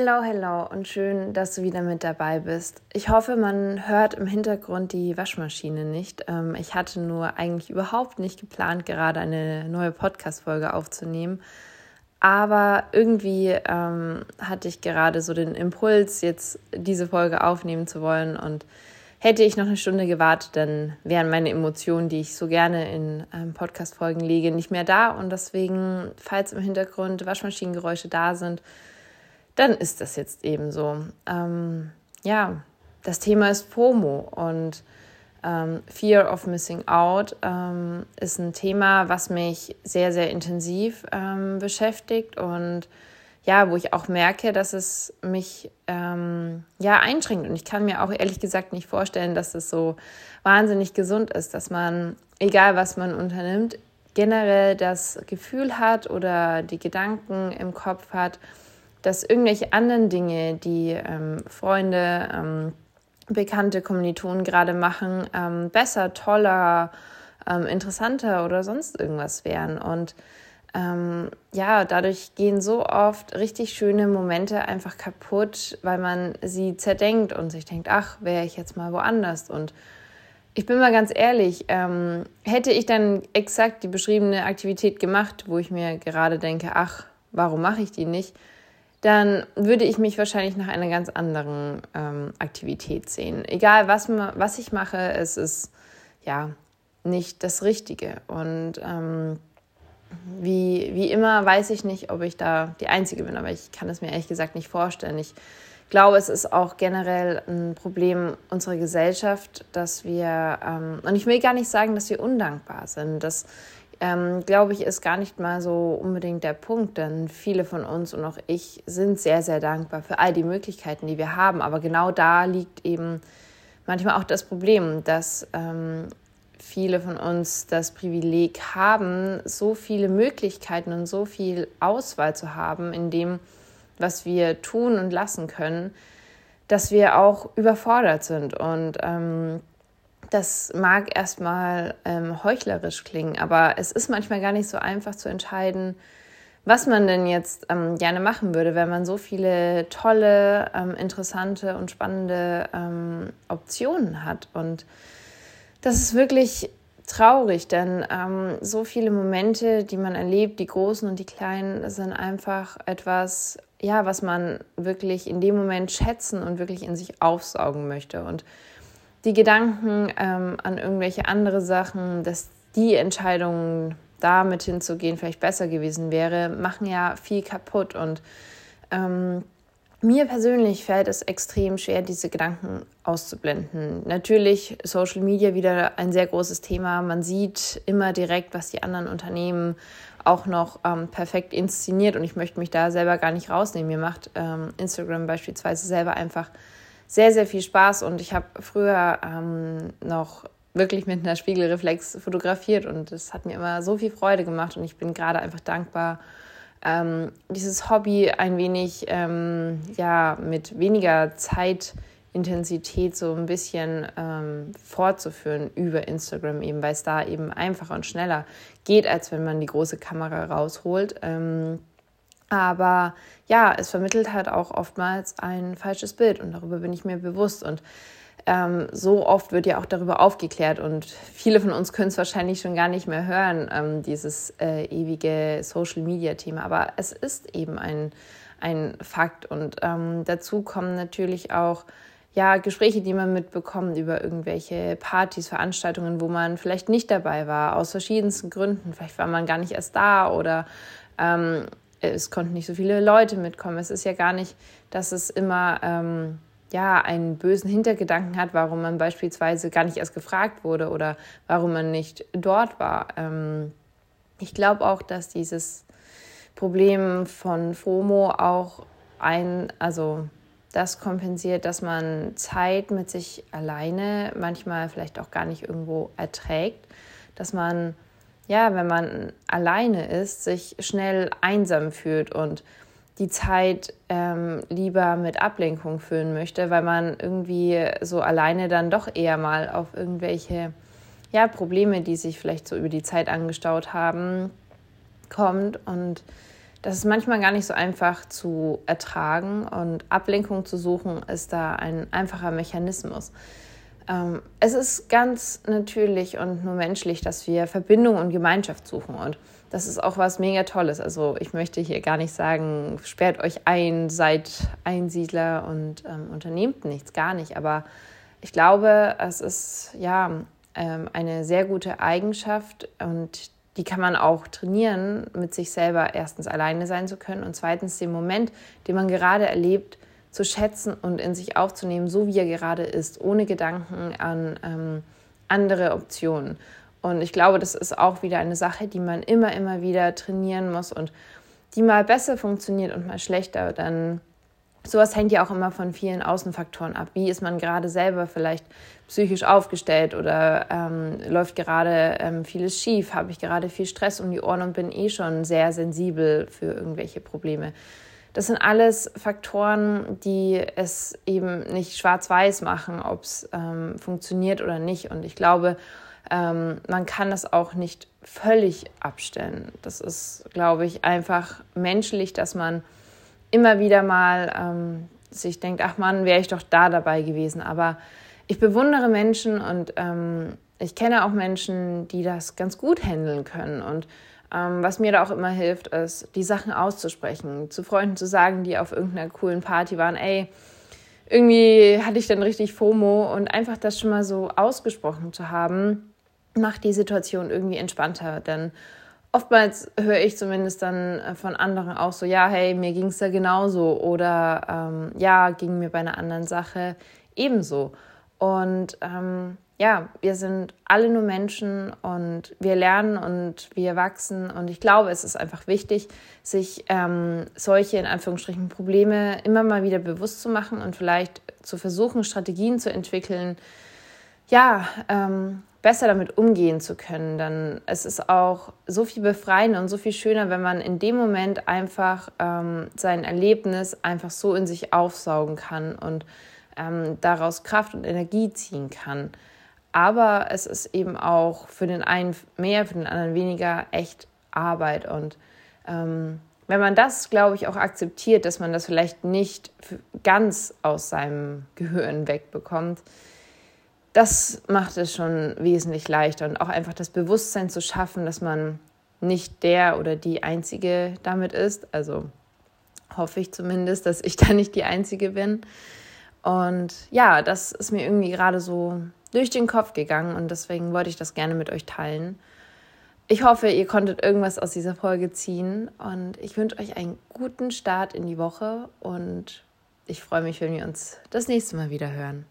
Hello, hello und schön, dass du wieder mit dabei bist. Ich hoffe, man hört im Hintergrund die Waschmaschine nicht. Ähm, ich hatte nur eigentlich überhaupt nicht geplant, gerade eine neue Podcast-Folge aufzunehmen. Aber irgendwie ähm, hatte ich gerade so den Impuls, jetzt diese Folge aufnehmen zu wollen. Und hätte ich noch eine Stunde gewartet, dann wären meine Emotionen, die ich so gerne in ähm, Podcast-Folgen lege, nicht mehr da. Und deswegen, falls im Hintergrund Waschmaschinengeräusche da sind, dann ist das jetzt eben so. Ähm, ja, das Thema ist FOMO und ähm, Fear of Missing Out ähm, ist ein Thema, was mich sehr, sehr intensiv ähm, beschäftigt und ja, wo ich auch merke, dass es mich ähm, ja einschränkt. Und ich kann mir auch ehrlich gesagt nicht vorstellen, dass es so wahnsinnig gesund ist, dass man, egal was man unternimmt, generell das Gefühl hat oder die Gedanken im Kopf hat, dass irgendwelche anderen Dinge, die ähm, Freunde, ähm, bekannte Kommilitonen gerade machen, ähm, besser, toller, ähm, interessanter oder sonst irgendwas wären. Und ähm, ja, dadurch gehen so oft richtig schöne Momente einfach kaputt, weil man sie zerdenkt und sich denkt, ach, wäre ich jetzt mal woanders. Und ich bin mal ganz ehrlich, ähm, hätte ich dann exakt die beschriebene Aktivität gemacht, wo ich mir gerade denke, ach, warum mache ich die nicht? Dann würde ich mich wahrscheinlich nach einer ganz anderen ähm, Aktivität sehen. Egal, was, was ich mache, es ist ja nicht das Richtige. Und ähm, wie, wie immer weiß ich nicht, ob ich da die Einzige bin, aber ich kann es mir ehrlich gesagt nicht vorstellen. Ich glaube, es ist auch generell ein Problem unserer Gesellschaft, dass wir, ähm, und ich will gar nicht sagen, dass wir undankbar sind, dass ähm, glaube ich, ist gar nicht mal so unbedingt der Punkt, denn viele von uns und auch ich sind sehr, sehr dankbar für all die Möglichkeiten, die wir haben. Aber genau da liegt eben manchmal auch das Problem, dass ähm, viele von uns das Privileg haben, so viele Möglichkeiten und so viel Auswahl zu haben in dem, was wir tun und lassen können, dass wir auch überfordert sind und ähm, das mag erstmal ähm, heuchlerisch klingen, aber es ist manchmal gar nicht so einfach zu entscheiden, was man denn jetzt ähm, gerne machen würde, wenn man so viele tolle, ähm, interessante und spannende ähm, Optionen hat. Und das ist wirklich traurig, denn ähm, so viele Momente, die man erlebt, die großen und die kleinen, sind einfach etwas, ja, was man wirklich in dem Moment schätzen und wirklich in sich aufsaugen möchte. Und die Gedanken ähm, an irgendwelche andere Sachen, dass die Entscheidung damit hinzugehen vielleicht besser gewesen wäre, machen ja viel kaputt. Und ähm, mir persönlich fällt es extrem schwer, diese Gedanken auszublenden. Natürlich Social Media wieder ein sehr großes Thema. Man sieht immer direkt, was die anderen Unternehmen auch noch ähm, perfekt inszeniert. Und ich möchte mich da selber gar nicht rausnehmen. Mir macht ähm, Instagram beispielsweise selber einfach sehr, sehr viel Spaß und ich habe früher ähm, noch wirklich mit einer Spiegelreflex fotografiert und es hat mir immer so viel Freude gemacht und ich bin gerade einfach dankbar, ähm, dieses Hobby ein wenig ähm, ja, mit weniger Zeitintensität so ein bisschen ähm, fortzuführen über Instagram eben, weil es da eben einfacher und schneller geht, als wenn man die große Kamera rausholt. Ähm, aber ja, es vermittelt halt auch oftmals ein falsches Bild und darüber bin ich mir bewusst. Und ähm, so oft wird ja auch darüber aufgeklärt und viele von uns können es wahrscheinlich schon gar nicht mehr hören, ähm, dieses äh, ewige Social-Media-Thema. Aber es ist eben ein, ein Fakt und ähm, dazu kommen natürlich auch ja, Gespräche, die man mitbekommt über irgendwelche Partys, Veranstaltungen, wo man vielleicht nicht dabei war, aus verschiedensten Gründen. Vielleicht war man gar nicht erst da oder ähm, es konnten nicht so viele Leute mitkommen. Es ist ja gar nicht, dass es immer ähm, ja, einen bösen Hintergedanken hat, warum man beispielsweise gar nicht erst gefragt wurde oder warum man nicht dort war. Ähm, ich glaube auch, dass dieses Problem von FOMO auch ein, also das kompensiert, dass man Zeit mit sich alleine manchmal vielleicht auch gar nicht irgendwo erträgt, dass man ja, wenn man alleine ist, sich schnell einsam fühlt und die Zeit ähm, lieber mit Ablenkung füllen möchte, weil man irgendwie so alleine dann doch eher mal auf irgendwelche ja, Probleme, die sich vielleicht so über die Zeit angestaut haben, kommt. Und das ist manchmal gar nicht so einfach zu ertragen und Ablenkung zu suchen ist da ein einfacher Mechanismus. Ähm, es ist ganz natürlich und nur menschlich, dass wir Verbindung und Gemeinschaft suchen und das ist auch was mega Tolles. Also ich möchte hier gar nicht sagen, sperrt euch ein, seid Einsiedler und ähm, unternehmt nichts, gar nicht. Aber ich glaube, es ist ja ähm, eine sehr gute Eigenschaft und die kann man auch trainieren, mit sich selber erstens alleine sein zu können und zweitens den Moment, den man gerade erlebt, zu schätzen und in sich aufzunehmen, so wie er gerade ist, ohne Gedanken an ähm, andere Optionen. Und ich glaube, das ist auch wieder eine Sache, die man immer, immer wieder trainieren muss und die mal besser funktioniert und mal schlechter. Dann sowas hängt ja auch immer von vielen Außenfaktoren ab. Wie ist man gerade selber vielleicht psychisch aufgestellt oder ähm, läuft gerade ähm, vieles schief? Habe ich gerade viel Stress um die Ohren und bin eh schon sehr sensibel für irgendwelche Probleme? Das sind alles Faktoren, die es eben nicht schwarz-weiß machen, ob es ähm, funktioniert oder nicht. Und ich glaube, ähm, man kann das auch nicht völlig abstellen. Das ist, glaube ich, einfach menschlich, dass man immer wieder mal ähm, sich denkt, ach Mann, wäre ich doch da dabei gewesen. Aber ich bewundere Menschen und ähm, ich kenne auch Menschen, die das ganz gut handeln können. Und ähm, was mir da auch immer hilft, ist, die Sachen auszusprechen, zu Freunden zu sagen, die auf irgendeiner coolen Party waren, ey, irgendwie hatte ich dann richtig FOMO und einfach das schon mal so ausgesprochen zu haben, macht die Situation irgendwie entspannter. Denn oftmals höre ich zumindest dann äh, von anderen auch so, ja, hey, mir ging es da genauso oder ähm, ja, ging mir bei einer anderen Sache ebenso. Und ähm, ja, wir sind alle nur Menschen und wir lernen und wir wachsen. Und ich glaube, es ist einfach wichtig, sich ähm, solche in Anführungsstrichen Probleme immer mal wieder bewusst zu machen und vielleicht zu versuchen, Strategien zu entwickeln, ja, ähm, besser damit umgehen zu können. Dann es ist auch so viel befreiender und so viel schöner, wenn man in dem Moment einfach ähm, sein Erlebnis einfach so in sich aufsaugen kann und ähm, daraus Kraft und Energie ziehen kann. Aber es ist eben auch für den einen mehr, für den anderen weniger echt Arbeit. Und ähm, wenn man das, glaube ich, auch akzeptiert, dass man das vielleicht nicht ganz aus seinem Gehirn wegbekommt, das macht es schon wesentlich leichter und auch einfach das Bewusstsein zu schaffen, dass man nicht der oder die Einzige damit ist. Also hoffe ich zumindest, dass ich da nicht die Einzige bin. Und ja, das ist mir irgendwie gerade so durch den Kopf gegangen und deswegen wollte ich das gerne mit euch teilen. Ich hoffe, ihr konntet irgendwas aus dieser Folge ziehen und ich wünsche euch einen guten Start in die Woche und ich freue mich, wenn wir uns das nächste Mal wieder hören.